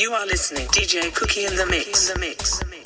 You are listening DJ Cookie in the mix. In the mix.